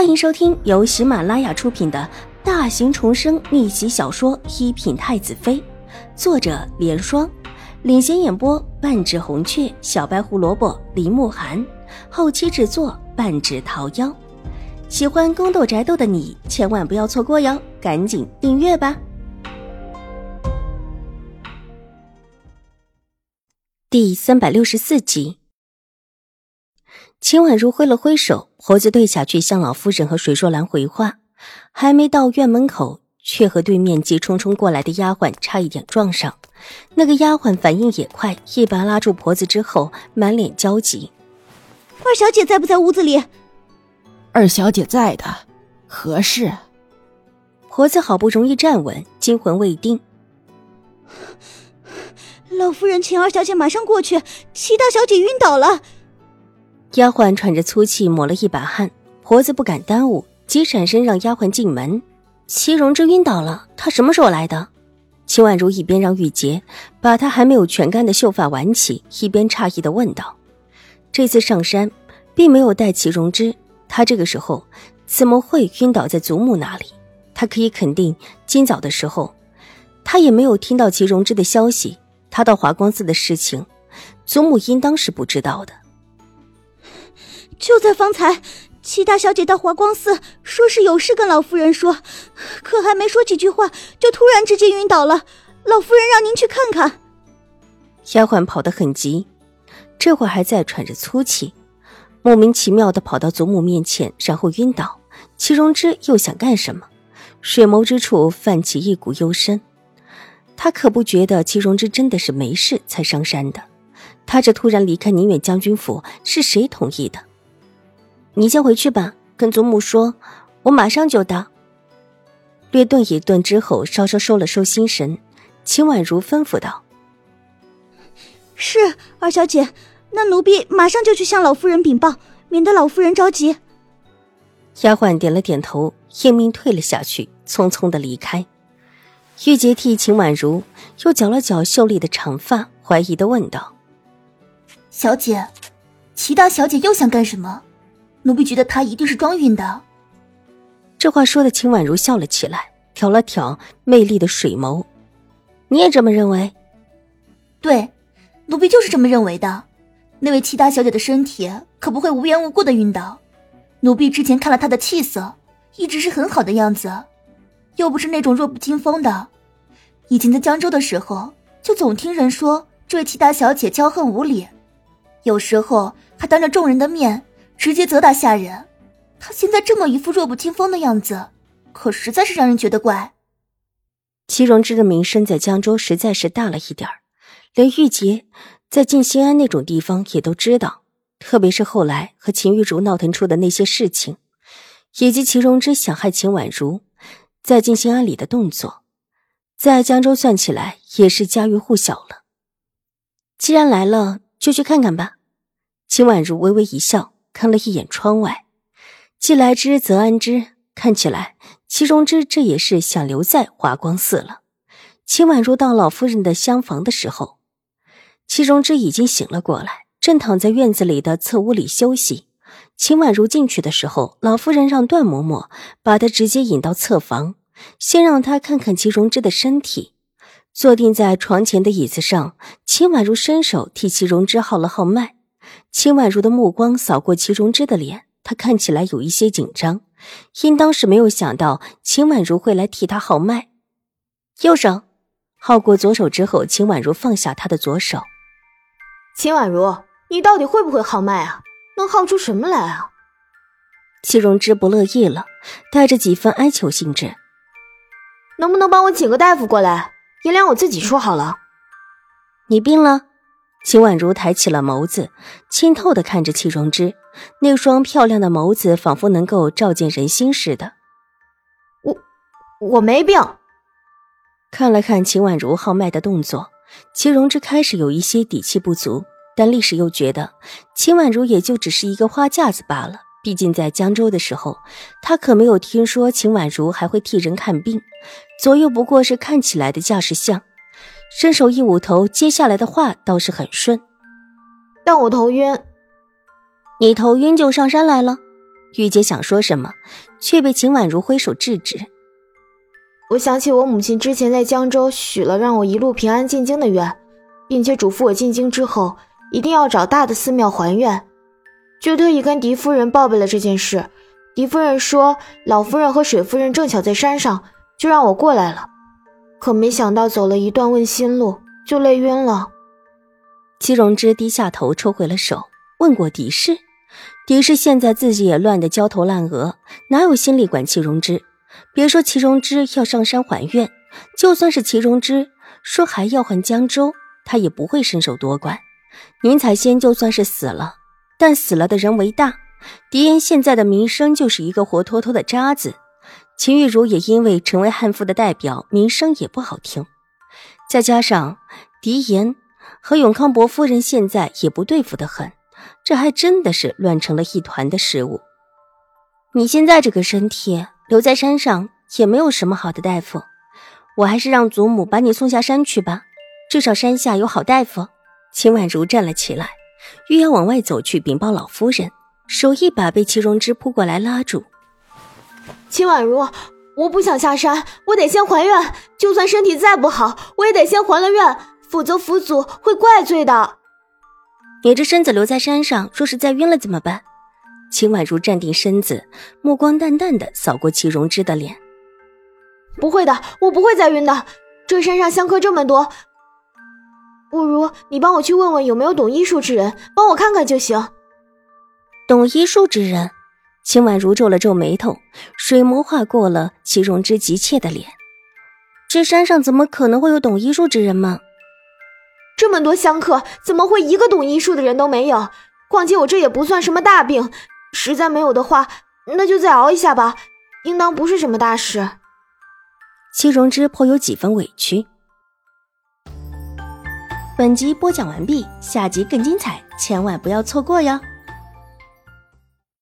欢迎收听由喜马拉雅出品的大型重生逆袭小说《一品太子妃》，作者：莲霜，领衔演播：半指红雀、小白胡萝卜、林慕寒，后期制作：半指桃夭。喜欢宫斗宅斗的你千万不要错过哟，赶紧订阅吧！第三百六十四集。秦婉如挥了挥手，婆子退下去向老夫人和水若兰回话，还没到院门口，却和对面急冲冲过来的丫鬟差一点撞上。那个丫鬟反应也快，一把拉住婆子之后，满脸焦急：“二小姐在不在屋子里？”“二小姐在的，何事？”婆子好不容易站稳，惊魂未定：“老夫人请二小姐马上过去，齐大小姐晕倒了。”丫鬟喘着粗气，抹了一把汗。婆子不敢耽误，急闪身让丫鬟进门。齐荣之晕倒了，他什么时候来的？秦婉如一边让玉洁把她还没有全干的秀发挽起，一边诧异的问道：“这次上山，并没有带齐荣之，他这个时候怎么会晕倒在祖母那里？他可以肯定，今早的时候，他也没有听到齐荣之的消息。他到华光寺的事情，祖母应当是不知道的。”就在方才，齐大小姐到华光寺，说是有事跟老夫人说，可还没说几句话，就突然之间晕倒了。老夫人让您去看看。丫鬟跑得很急，这会儿还在喘着粗气，莫名其妙的跑到祖母面前，然后晕倒。齐荣之又想干什么？水眸之处泛起一股幽深。他可不觉得齐荣之真的是没事才上山的。他这突然离开宁远将军府，是谁同意的？你先回去吧，跟祖母说，我马上就到。略顿一顿之后，稍稍收了收心神，秦婉如吩咐道：“是二小姐，那奴婢马上就去向老夫人禀报，免得老夫人着急。”丫鬟点了点头，应命退了下去，匆匆的离开。玉洁替秦婉如又绞了绞秀丽的长发，怀疑的问道：“小姐，齐大小姐又想干什么？”奴婢觉得他一定是装晕的。这话说的，秦婉如笑了起来，挑了挑魅力的水眸。你也这么认为？对，奴婢就是这么认为的。那位齐大小姐的身体可不会无缘无故的晕倒。奴婢之前看了她的气色，一直是很好的样子，又不是那种弱不禁风的。以前在江州的时候，就总听人说这位齐大小姐骄横无礼，有时候还当着众人的面。直接责打下人，他现在这么一副弱不禁风的样子，可实在是让人觉得怪。齐荣之的名声在江州实在是大了一点，连玉洁在静心庵那种地方也都知道。特别是后来和秦玉竹闹腾出的那些事情，以及齐荣之想害秦婉如在静心庵里的动作，在江州算起来也是家喻户晓了。既然来了，就去看看吧。秦婉如微微一笑。看了一眼窗外，既来之则安之。看起来齐荣之这也是想留在华光寺了。秦婉如到老夫人的厢房的时候，齐荣之已经醒了过来，正躺在院子里的侧屋里休息。秦婉如进去的时候，老夫人让段嬷嬷把她直接引到侧房，先让她看看齐荣之的身体。坐定在床前的椅子上，秦婉如伸手替齐荣之号了号脉。秦婉如的目光扫过齐荣之的脸，他看起来有一些紧张，应当是没有想到秦婉如会来替他号脉。右手号过左手之后，秦婉如放下他的左手。秦婉如，你到底会不会号脉啊？能号出什么来啊？齐荣之不乐意了，带着几分哀求性质：“能不能帮我请个大夫过来？银两我自己出好了。”你病了？秦婉如抬起了眸子，清透的看着齐荣之，那双漂亮的眸子仿佛能够照见人心似的。我我没病。看了看秦婉如号脉的动作，齐荣之开始有一些底气不足，但立时又觉得秦婉如也就只是一个花架子罢了。毕竟在江州的时候，他可没有听说秦婉如还会替人看病，左右不过是看起来的架势像。伸手一捂头，接下来的话倒是很顺。但我头晕，你头晕就上山来了。玉洁想说什么，却被秦婉如挥手制止。我想起我母亲之前在江州许了让我一路平安进京的愿，并且嘱咐我进京之后一定要找大的寺庙还愿，就特意跟狄夫人报备了这件事。狄夫人说老夫人和水夫人正巧在山上，就让我过来了。可没想到走了一段问心路，就累晕了。戚荣之低下头抽回了手，问过狄氏。狄氏现在自己也乱得焦头烂额，哪有心力管戚荣之？别说戚荣之要上山还愿，就算是戚荣之说还要还江州，他也不会伸手多管。宁采仙就算是死了，但死了的人为大，狄言现在的名声就是一个活脱脱的渣子。秦玉茹也因为成为悍妇的代表，名声也不好听。再加上狄言和永康伯夫人现在也不对付的很，这还真的是乱成了一团的事物。你现在这个身体留在山上也没有什么好的大夫，我还是让祖母把你送下山去吧，至少山下有好大夫。秦婉如站了起来，欲要往外走去禀报老夫人，手一把被齐荣之扑过来拉住。秦婉如，我不想下山，我得先还愿。就算身体再不好，我也得先还了愿，否则府祖会怪罪的。你这身子留在山上，若是再晕了怎么办？秦婉如站定身子，目光淡淡的扫过齐荣之的脸。不会的，我不会再晕的。这山上香客这么多，不如你帮我去问问有没有懂医术之人，帮我看看就行。懂医术之人。秦婉如皱了皱眉头，水眸划过了齐荣之急切的脸。这山上怎么可能会有懂医术之人吗？这么多香客，怎么会一个懂医术的人都没有？况且我这也不算什么大病，实在没有的话，那就再熬一下吧，应当不是什么大事。齐荣之颇有几分委屈。本集播讲完毕，下集更精彩，千万不要错过哟。